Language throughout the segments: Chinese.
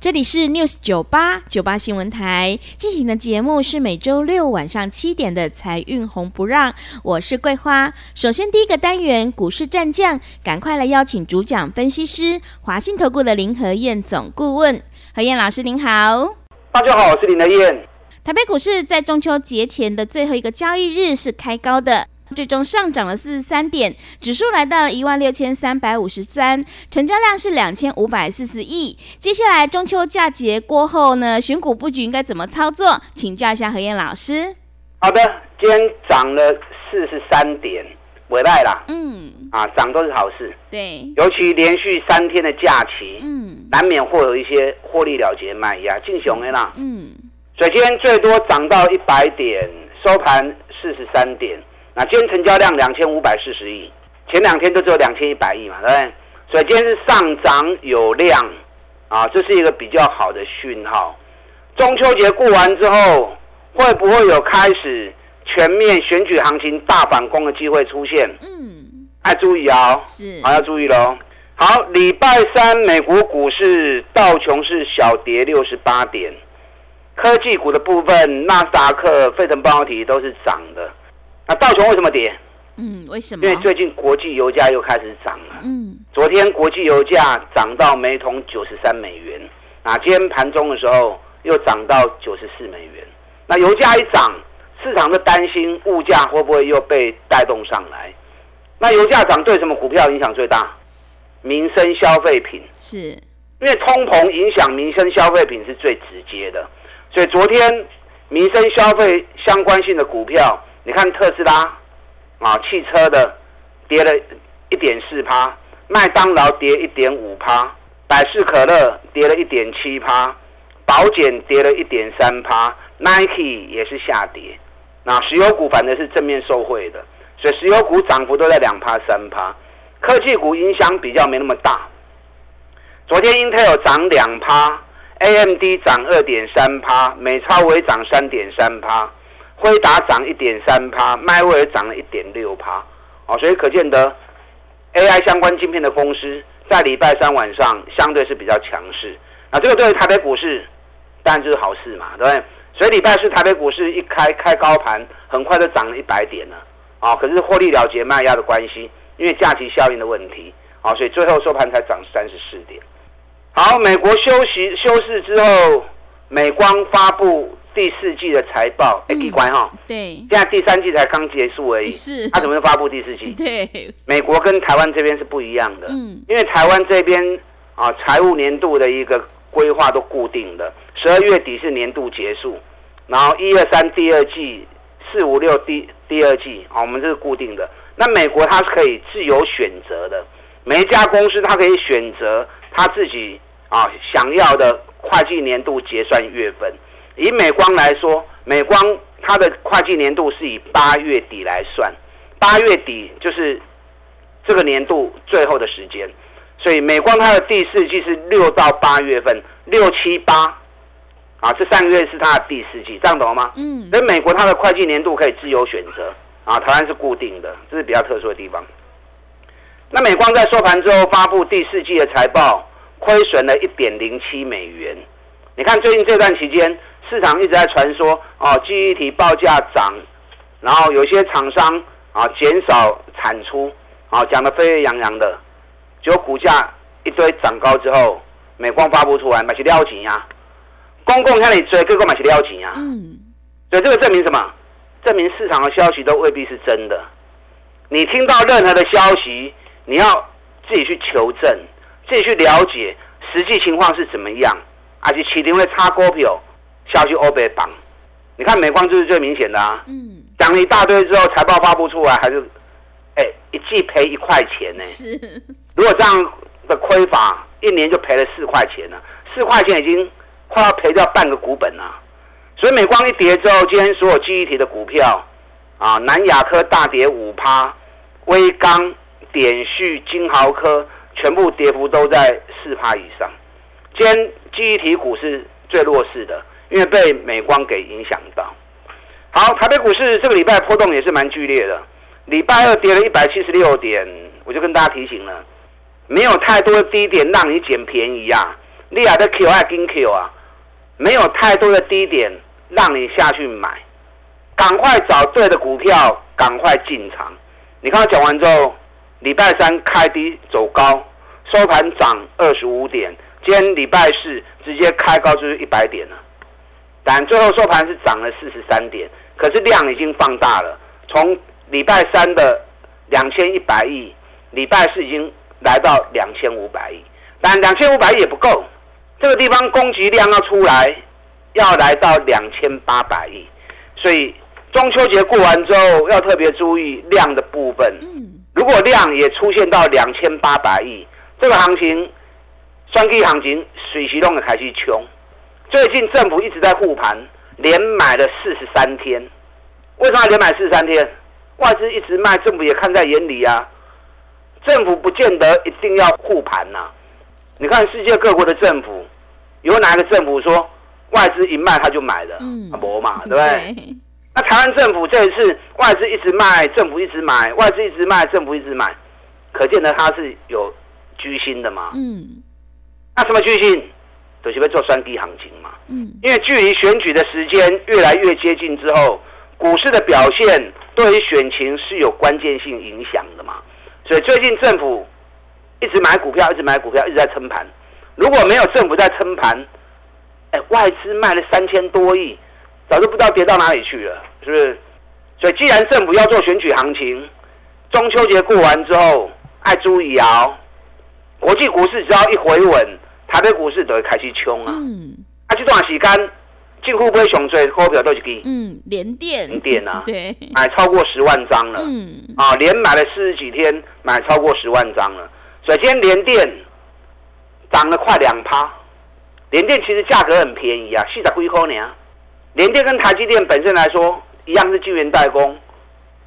这里是 News 九八九八新闻台进行的节目是每周六晚上七点的财运红不让，我是桂花。首先第一个单元股市战将，赶快来邀请主讲分析师华信投顾的林和燕总顾问，何燕老师您好。大家好，我是林和燕。台北股市在中秋节前的最后一个交易日是开高的。最终上涨了四十三点，指数来到了一万六千三百五十三，成交量是两千五百四十亿。接下来中秋假节过后呢，选股布局应该怎么操作？请教一下何燕老师。好的，今天涨了四十三点，尾拜啦。嗯，啊，涨都是好事。对，尤其连续三天的假期，嗯，难免会有一些获利了结卖压，进熊的啦。嗯，所以今天最多涨到一百点，收盘四十三点。那今天成交量两千五百四十亿，前两天都只有两千一百亿嘛，对不对？所以今天是上涨有量，啊，这是一个比较好的讯号。中秋节过完之后，会不会有开始全面选举行情大反攻的机会出现？嗯，要注意哦，是，好要注意喽。好，礼拜三美国股市道琼是小跌六十八点，科技股的部分，纳斯达克、费城半导体都是涨的。那道琼为什么跌？嗯，为什么？因为最近国际油价又开始涨了。嗯，昨天国际油价涨到每桶九十三美元，啊，今天盘中的时候又涨到九十四美元。那油价一涨，市场就担心物价会不会又被带动上来？那油价涨对什么股票影响最大？民生消费品。是，因为通膨影响民生消费品是最直接的，所以昨天民生消费相关性的股票。你看特斯拉，啊，汽车的跌了一点四趴，麦当劳跌一点五趴，百事可乐跌了一点七趴，保险跌了一点三趴，Nike 也是下跌。那石油股反正是正面受惠的，所以石油股涨幅都在两趴三趴，科技股影响比较没那么大。昨天 Intel 涨两趴，AMD 涨二点三趴，美超微涨三点三趴。辉达涨一点三趴，迈威尔涨了一点六趴，哦，所以可见得 AI 相关晶片的公司在礼拜三晚上相对是比较强势。那这个对于台北股市当然就是好事嘛，对不对？所以礼拜四台北股市一开开高盘，很快就涨了一百点了，啊，可是获利了结卖压的关系，因为假期效应的问题，啊，所以最后收盘才涨三十四点。好，美国休息休市之后，美光发布。第四季的财报，哎，奇怪哈，对，现在第三季才刚结束而已，是，他怎么会发布第四季？对，美国跟台湾这边是不一样的，嗯，因为台湾这边啊，财务年度的一个规划都固定的，十二月底是年度结束，然后一二三第二季，四五六第第二季，啊，我们这是固定的。那美国它是可以自由选择的，每一家公司它可以选择他自己啊想要的会计年度结算月份。以美光来说，美光它的会计年度是以八月底来算，八月底就是这个年度最后的时间，所以美光它的第四季是六到八月份，六七八啊，这三个月是它的第四季，这样懂吗？嗯。所以美国它的会计年度可以自由选择啊，台湾是固定的，这是比较特殊的地方。那美光在收盘之后发布第四季的财报，亏损了一点零七美元。你看最近这段期间。市场一直在传说哦，记忆体报价涨，然后有些厂商啊减少产出，啊讲的沸沸扬扬的，结果股价一堆涨高之后，美光发布出来买起撩钱呀，公共向你追，各个买起撩钱呀，嗯，所以这个证明什么？证明市场的消息都未必是真的。你听到任何的消息，你要自己去求证，自己去了解实际情况是怎么样，而且起定会差股票。下去欧北榜，你看美光就是最明显的啊。嗯。讲了一大堆之后，财报发布出来还是，哎，一季赔一块钱呢。是，如果这样的亏法，一年就赔了四块钱了，四块钱已经快要赔掉半个股本了。所以美光一跌之后，今天所有记忆体的股票啊，南亚科大跌五趴，威刚、点旭、金豪科全部跌幅都在四趴以上。今天记忆体股是最弱势的，因为被美光给影响到。好，台北股市这个礼拜波动也是蛮剧烈的。礼拜二跌了一百七十六点，我就跟大家提醒了，没有太多的低点让你捡便宜啊。利亚的 Q 爱跟 Q 啊，没有太多的低点让你下去买，赶快找对的股票，赶快进场。你刚刚讲完之后，礼拜三开低走高，收盘涨二十五点，今天礼拜四直接开高就是一百点了，但最后收盘是涨了四十三点。可是量已经放大了，从礼拜三的两千一百亿，礼拜四已经来到两千五百亿，但两千五百亿也不够，这个地方供给量要出来，要来到两千八百亿，所以中秋节过完之后要特别注意量的部分。如果量也出现到两千八百亿，这个行情，双 K 行情水席弄的开始穷，最近政府一直在护盘。连买了四十三天，为什么连买四十三天？外资一直卖，政府也看在眼里啊。政府不见得一定要护盘呐。你看世界各国的政府，有哪个政府说外资一卖他就买的？嗯，没嘛，对不对？那台湾政府这一次外资一直卖，政府一直买，外资一直卖，政府一直买，可见得他是有居心的嘛。嗯，那什么居心？都是要做三低行情嘛。嗯，因为距离选举的时间越来越接近之后，股市的表现对于选情是有关键性影响的嘛。所以最近政府一直买股票，一直买股票，一直在撑盘。如果没有政府在撑盘，哎，外资卖了三千多亿，早就不知道跌到哪里去了，是不是？所以既然政府要做选举行情，中秋节过完之后，爱注意啊，国际股市只要一回稳，台北股市都会开始冲啊。嗯啊，这段时间几乎不会上最股票都是给嗯连电连电啊，对，买超过十万张了，嗯啊，连买了四十几天，买超过十万张了。首先连电涨了快两趴，连电其实价格很便宜啊，四十几块呢。连电跟台积电本身来说一样是晶圆代工，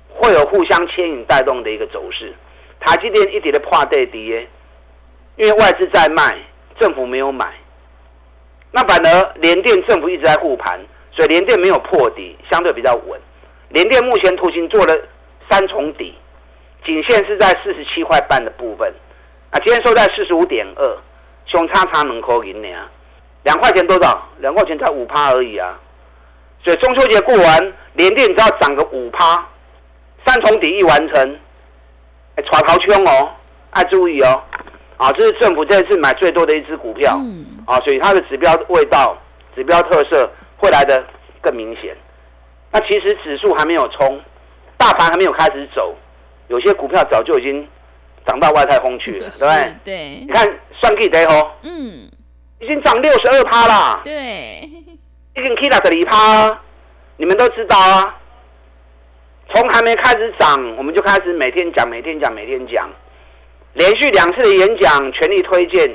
会有互相牵引带动的一个走势。台积电一点的破对跌，因为外资在卖，政府没有买。那反而联电政府一直在护盘，所以联电没有破底，相对比较稳。联电目前图形做了三重底，颈线是在四十七块半的部分，啊，今天收在四十五点二，熊叉叉能扣赢你啊，两块钱多少？两块钱才五趴而已啊，所以中秋节过完，联电只要涨个五趴，三重底一完成，哎，耍逃圈哦，爱注意哦。啊，这是政府这次买最多的一只股票，啊，所以它的指标味道、指标特色会来的更明显。那其实指数还没有冲，大盘还没有开始走，有些股票早就已经涨到外太空去了，对不对？对。你看算 K 得哦，嗯，已经涨六十二趴啦，对，已经 K 到十二趴，你们都知道啊。从还没开始涨，我们就开始每天讲，每天讲，每天讲。连续两次的演讲，全力推荐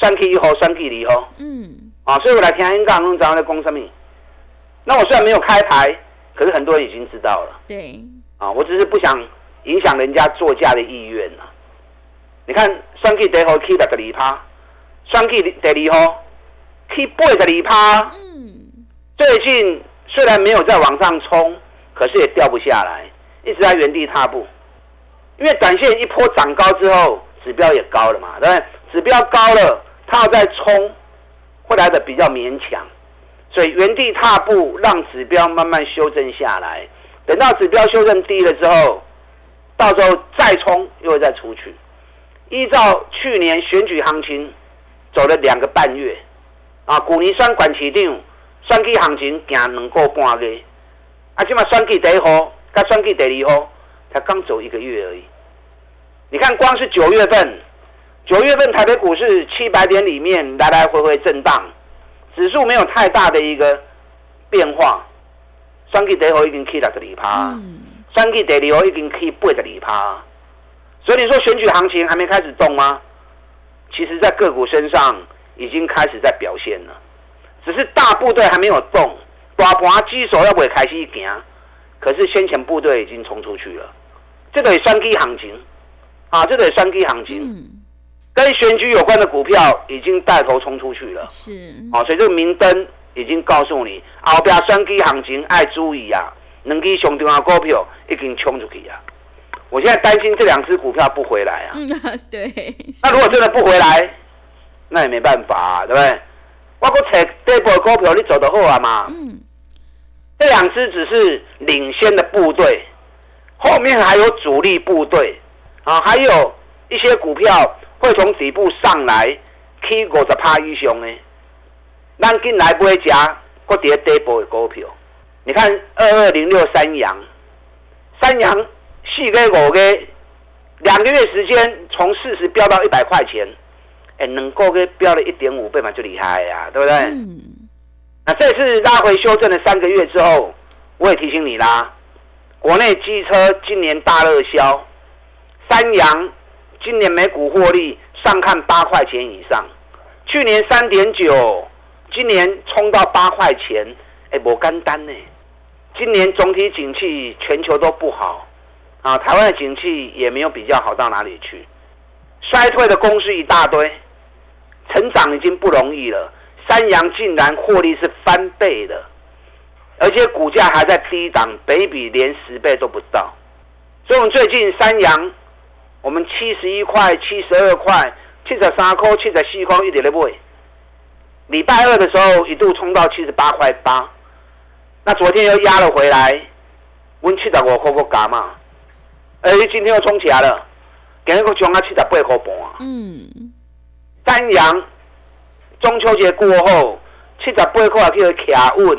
三 K 一号、三 K 二号。嗯，啊，所以我来听香港弄怎样的公什么？那我虽然没有开牌，可是很多人已经知道了。对，啊，我只是不想影响人家作价的意愿呐。你看，三 K 一号 K 六十二趴，三 K 第二号 K 八十二趴。嗯，最近虽然没有再往上冲，可是也掉不下来，一直在原地踏步。因为短线一波涨高之后，指标也高了嘛，对不对？指标高了，它要再冲，会来的比较勉强，所以原地踏步，让指标慢慢修正下来。等到指标修正低了之后，到时候再冲，又会再出去。依照去年选举行情走了两个半月，啊，古尼酸管起定，选举行情行两个半月，啊，起码选举第一号，甲选举第二号，才刚走一个月而已。你看，光是九月份，九月份台北股市七百点里面来来回回震荡，指数没有太大的一个变化。三 K 第一号已经 K 六十二趴，三 K 第二号已经 K 八十二趴，所以你说选举行情还没开始动吗？其实，在个股身上已经开始在表现了，只是大部队还没有动，大盘基手要不会开始行，可是先前部队已经冲出去了，这个也双基行情啊，这个三 K 行情，跟选举有关的股票已经带头冲出去了，是啊，所以这个明灯已经告诉你，后边三 K 行情爱注意啊，两支上重要股票已经冲出去啊。我现在担心这两只股票不回来啊！嗯，对。那如果真的不回来，那也没办法，啊对不对？我过扯这波股票，你走得好啊嘛？嗯。这两只只是领先的部队，后面还有主力部队啊，还有一些股票会从底部上来，K 五十趴以上呢。咱进来不会加，过跌这波的股票。你看二二零六三阳，三阳。四个五个，两个月时间从四十飙到一百块钱，哎，能够给飙了一点五倍嘛，就厉害呀，对不对？嗯。那这次拉回修正了三个月之后，我也提醒你啦，国内机车今年大热销，三洋今年每股获利上看八块钱以上，去年三点九，今年冲到八块钱，哎，不干单呢。今年总体景气全球都不好。啊，台湾的景气也没有比较好到哪里去，衰退的公司一大堆，成长已经不容易了。三洋竟然获利是翻倍的，而且股价还在低档，北比连十倍都不到。所以，我们最近三洋，我们七十一块、七十二块、七十三块、七十四块一点都不会。礼拜二的时候一度冲到七十八块八，那昨天又压了回来，温七十五块个加嘛。哎，今天又冲起来了，今日个涨啊七十八块半啊。嗯。三阳中秋节过后，七十八块叫做卡稳，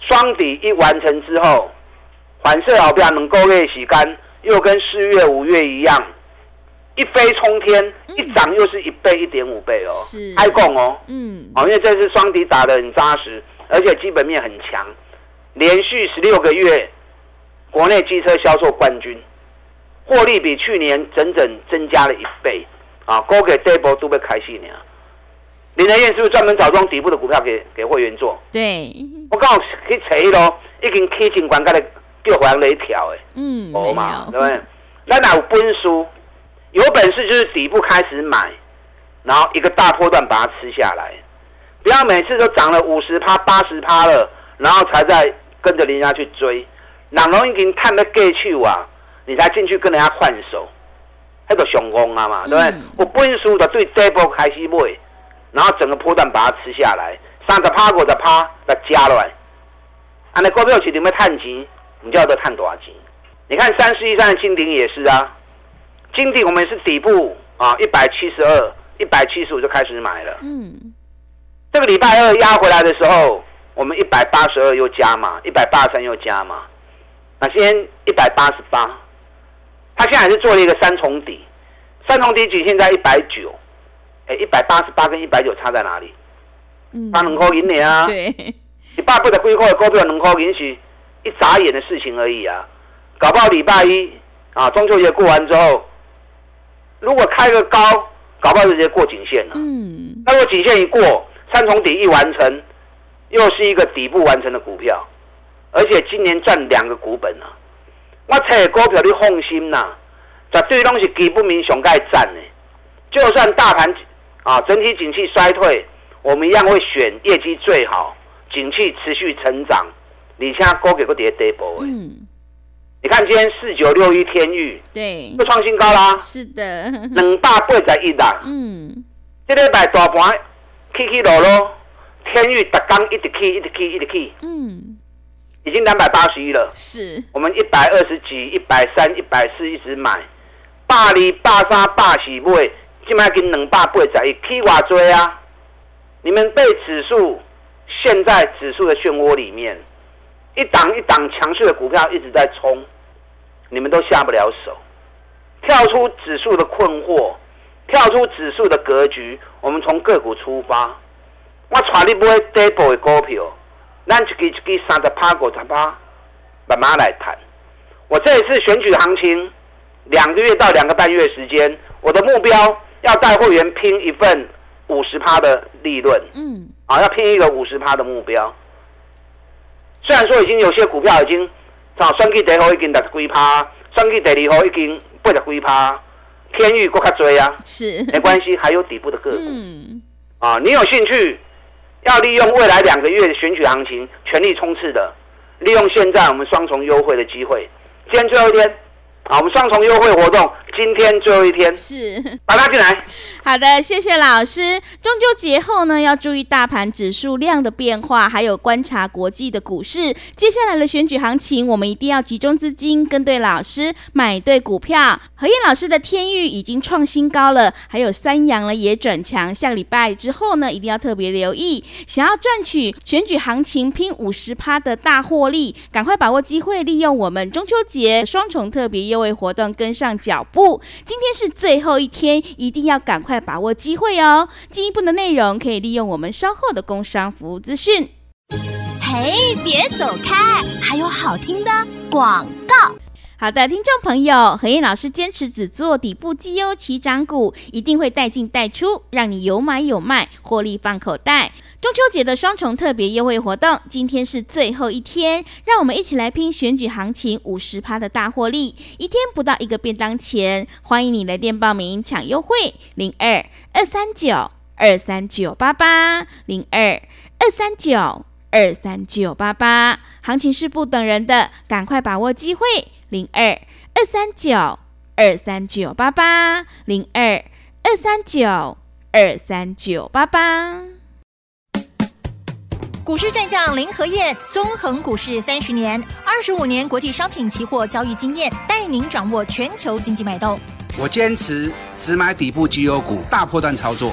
双底一完成之后，反射后边两个月时间，又跟四月、五月一样，一飞冲天，一涨又是一倍、一点五倍哦。是。爱供哦。嗯。哦，因为这次双底打的很扎实，而且基本面很强，连续十六个月国内机车销售冠军。获利比去年整整增加了一倍，啊，高给 double 都被开心了。林德燕是不是专门找这种底部的股票给给会员做？对，我刚好去查咯，已经 K 进关，刚才叫黄雷条诶。嗯，没有，对不对？那哪有本书？有本事就是底部开始买，然后一个大波段把它吃下来，不要每次都涨了五十趴、八十趴了，然后才在跟着人家去追，哪能已经探得过去啊？你才进去跟人家换手，那个熊功啊嘛，对不对？我本输的对这波开始买，然后整个波段把它吃下来，三十趴、五十趴再加落来，啊，那股票市场要探钱，你就要得探多少钱？你看三十一三的金鼎也是啊，金鼎我们是底部啊，一百七十二、一百七十五就开始买了。嗯，这个礼拜二压回来的时候，我们一百八十二又加嘛，一百八十三又加嘛，那先一百八十八。他现在是做了一个三重底，三重底仅现在一百九，哎，一百八十八跟一百九差在哪里？嗯，差两块银呢啊！对，你爸不的规划股票两块银是一眨眼的事情而已啊！搞不好礼拜一啊，中秋节过完之后，如果开个高，搞不好就直接过颈线了。嗯，那如果颈线一过，三重底一完成，又是一个底部完成的股票，而且今年赚两个股本啊！我炒股票，你放心呐，绝对拢是基本面上盖赞的。就算大盘啊整体景气衰退，我们一样会选业绩最好、景气持续成长。你现在股票个跌跌波嗯，你看今天四九六一天域，对，又创新高啦。是的，两百八十一啦。嗯，这礼拜大盘起起落落，天域特刚一直起，一直起，一直起。嗯。已经两百八十一了，是我们一百二十几、一百三、一百四一直买，八二、八三、八四买，今麦跟两百八十一起瓦追啊！你们被指数陷在指数的漩涡里面，一档一档强势的股票一直在冲，你们都下不了手。跳出指数的困惑，跳出指数的格局，我们从个股出发，我带你买 double 的股票。咱一支一支三十趴、五十趴，慢慢来谈。我这一次选举行情，两个月到两个半月时间，我的目标要带会员拼一份五十趴的利润，嗯，啊，要拼一个五十趴的目标。虽然说已经有些股票已经，啊，算计第一号已经六十几趴，算计第二号已经八十几趴，天域更较多啊，是。没关系，还有底部的个股，嗯，啊，你有兴趣要利用未来两个月的选举行情全力冲刺的，利用现在我们双重优惠的机会，今天最后一天。啊，我们双重优惠活动，今天最后一天，是把它进来。好的，谢谢老师。中秋节后呢，要注意大盘指数量的变化，还有观察国际的股市。接下来的选举行情，我们一定要集中资金，跟对老师，买对股票。何燕老师的天域已经创新高了，还有三阳呢也转强。下个礼拜之后呢，一定要特别留意。想要赚取选举行情拼五十趴的大获利，赶快把握机会，利用我们中秋节双重特别优。惠活动跟上脚步，今天是最后一天，一定要赶快把握机会哦！进一步的内容可以利用我们稍后的工商服务资讯。嘿，别走开，还有好听的广告。好的，听众朋友，何燕老师坚持只做底部绩优起涨股，一定会带进带出，让你有买有卖，获利放口袋。中秋节的双重特别优惠活动，今天是最后一天，让我们一起来拼选举行情五十趴的大获利，一天不到一个便当钱。欢迎你来电报名抢优惠，零二二三九二三九八八零二二三九二三九八八，行情是不等人的，赶快把握机会。零二二三九二三九八八零二二三九二三九八八。股市战将林和燕，纵横股市三十年，二十五年国际商品期货交易经验，带您掌握全球经济脉动。我坚持只买底部绩优股，大波段操作。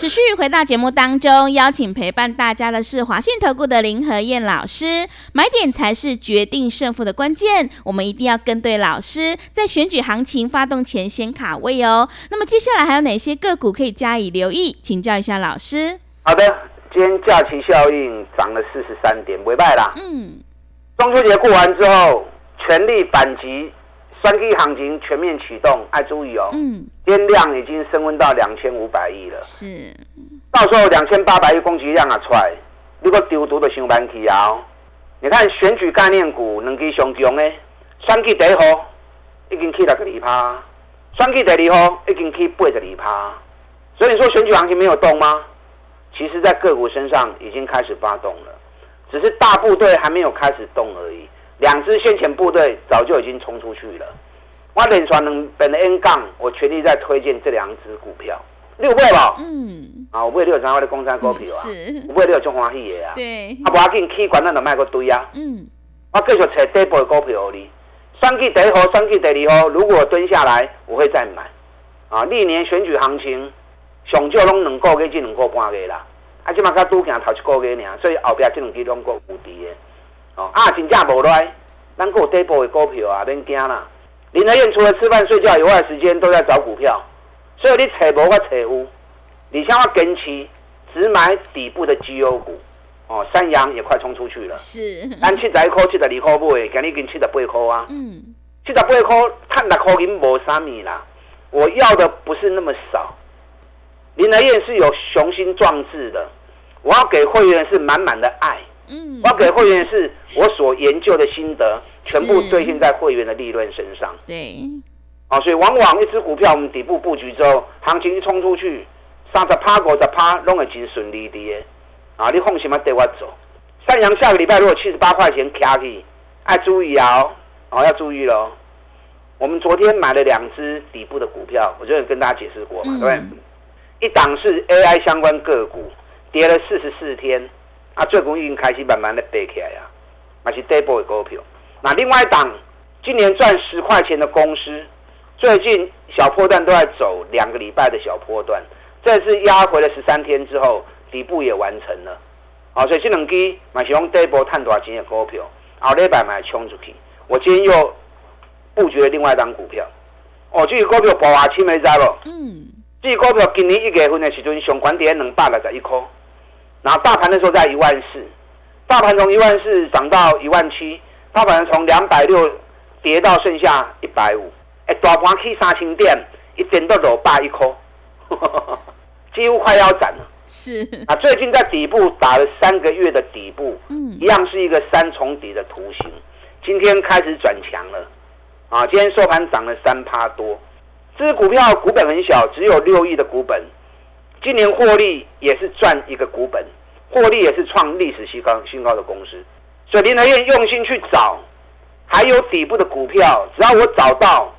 持续回到节目当中，邀请陪伴大家的是华信投顾的林和燕老师。买点才是决定胜负的关键，我们一定要跟对老师，在选举行情发动前先卡位哦。那么接下来还有哪些个股可以加以留意？请教一下老师。好的，今天假期效应涨了四十三点，不败啦。嗯，中秋节过完之后，全力反击。三 K 行情全面启动，爱注意哦。嗯，天量已经升温到两千五百亿了。是，到时候两千八百亿供给量啊出来，如果丢毒的上班去啊，你看选举概念股能给上涨的，三 K 第一号已经起六个二趴，三 K 第二号已经起八十二趴。所以说选举行情没有动吗？其实，在个股身上已经开始发动了，只是大部队还没有开始动而已。两支先遣部队早就已经冲出去了。我连传能本的 N 杠，我全力在推荐这两支股票，六倍吧。嗯。啊，我买六三万的公山股票啊，我买六中华喜的啊。对。啊，无要紧，起管咱就卖个堆啊。嗯。我继续找底部的股票哩。三季第一号，三季第二号，如果蹲下来，我会再买。啊，历年选举行情，上少拢两个月至两个半月啦。啊，即马才拄行头一个月尔，所以后壁这两支拢个有敌的。啊，真正无赖，咱有底部的股票啊，免惊啦。林德燕除了吃饭睡觉以外，时间都在找股票，所以你找无我找有。你像我跟期只买底部的绩优股，哦，三阳也快冲出去了。是。咱七十一块、七十二块买，今日已经七十八块啊。嗯。七十八块，赚六块银无啥米啦。我要的不是那么少。林德燕是有雄心壮志的，我要给会员是满满的爱。嗯，我给会员是我所研究的心得，全部兑现在会员的利润身上。对，啊，所以往往一只股票我们底部布局之后，行情一冲出去，三十趴、五十趴，拢会真顺利的。啊，你放心嘛，带我走。三阳下个礼拜如果七十八块钱卡起，要注意哦，哦要注意喽。我们昨天买了两只底部的股票，我就跟大家解释过嘛，对不对？一档是 AI 相关个股，跌了四十四天。啊，最近已经开始慢慢的背起来啊，还是底部的股票。那另外一档，今年赚十块钱的公司，最近小破段都在走两个礼拜的小波段，这次压回了十三天之后，底部也完成了。好，所以这两支买是用底部探多少钱的股票，后礼拜买冲出去。我今天又布局了另外一张股票。哦，这个股票爆华七没知不？嗯。这股票今年一月份的时阵，上管跌两百六十一块，然后大盘的时候在一万四，大盘从一万四涨到一万七，大盘从两百六跌到剩下一百五，哎，大盘去三千点，一点都落百一颗，几乎快要涨了。是啊，最近在底部打了三个月的底部，嗯，一样是一个三重底的图形，今天开始转强了，啊，今天收盘涨了三趴多。这支股票股本很小，只有六亿的股本，今年获利也是赚一个股本，获利也是创历史新高新高的公司。所以林德燕用心去找，还有底部的股票，只要我找到，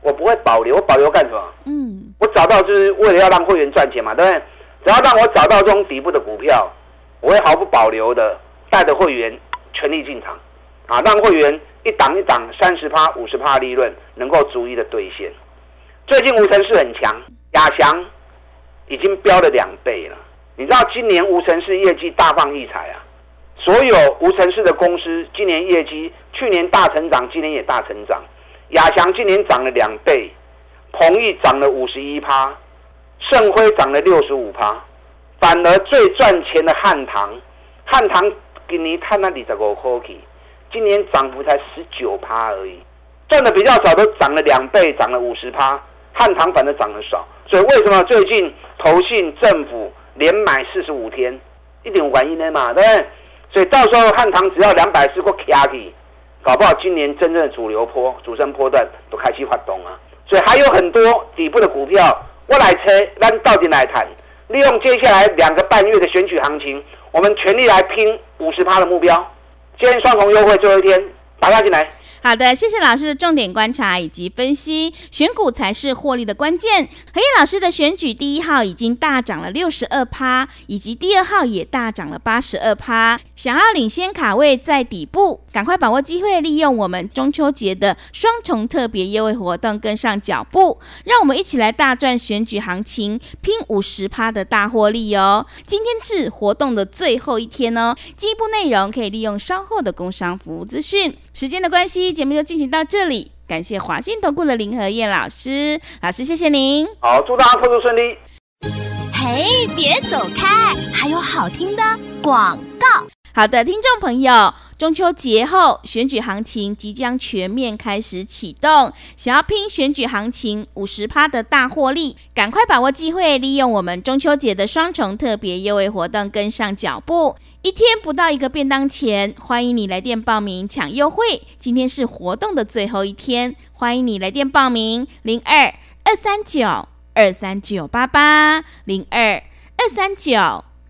我不会保留。我保留干什么？嗯，我找到就是为了要让会员赚钱嘛，对不对？只要让我找到这种底部的股票，我会毫不保留的带着会员全力进场，啊，让会员一档一档三十趴、五十趴利润能够逐一的兑现。最近无尘室很强，亚翔已经飙了两倍了。你知道今年无尘室业绩大放异彩啊！所有无尘室的公司今年业绩，去年大成长，今年也大成长。亚翔今年涨了两倍，鹏益涨了五十一趴，盛辉涨了六十五趴，反而最赚钱的汉唐，汉唐今年看那里这个 c o k 今年涨幅才十九趴而已，赚的比较少，都涨了两倍，涨了五十趴。汉唐反正涨得少，所以为什么最近投信政府连买四十五天，一点原因的嘛，对不对？所以到时候汉唐只要两百四个 K R T，搞不好今年真正的主流坡、主升坡段都开始发动啊！所以还有很多底部的股票，我来车，咱到底来谈，利用接下来两个半月的选举行情，我们全力来拼五十趴的目标。今天双重优惠最后一天，打家进来。好的，谢谢老师的重点观察以及分析，选股才是获利的关键。何燕老师的选举第一号已经大涨了六十二趴，以及第二号也大涨了八十二趴。想要领先卡位在底部，赶快把握机会，利用我们中秋节的双重特别优惠活动，跟上脚步，让我们一起来大赚选举行情，拼五十趴的大获利哦！今天是活动的最后一天哦，进一步内容可以利用稍后的工商服务资讯。时间的关系，节目就进行到这里。感谢华信投顾的林和燕老师，老师谢谢您。好，祝大家投资顺利。嘿，别走开，还有好听的广告。好的，听众朋友，中秋节后选举行情即将全面开始启动，想要拼选举行情五十趴的大获利，赶快把握机会，利用我们中秋节的双重特别优惠活动，跟上脚步。一天不到一个便当钱，欢迎你来电报名抢优惠。今天是活动的最后一天，欢迎你来电报名零二二三九二三九八八零二二三九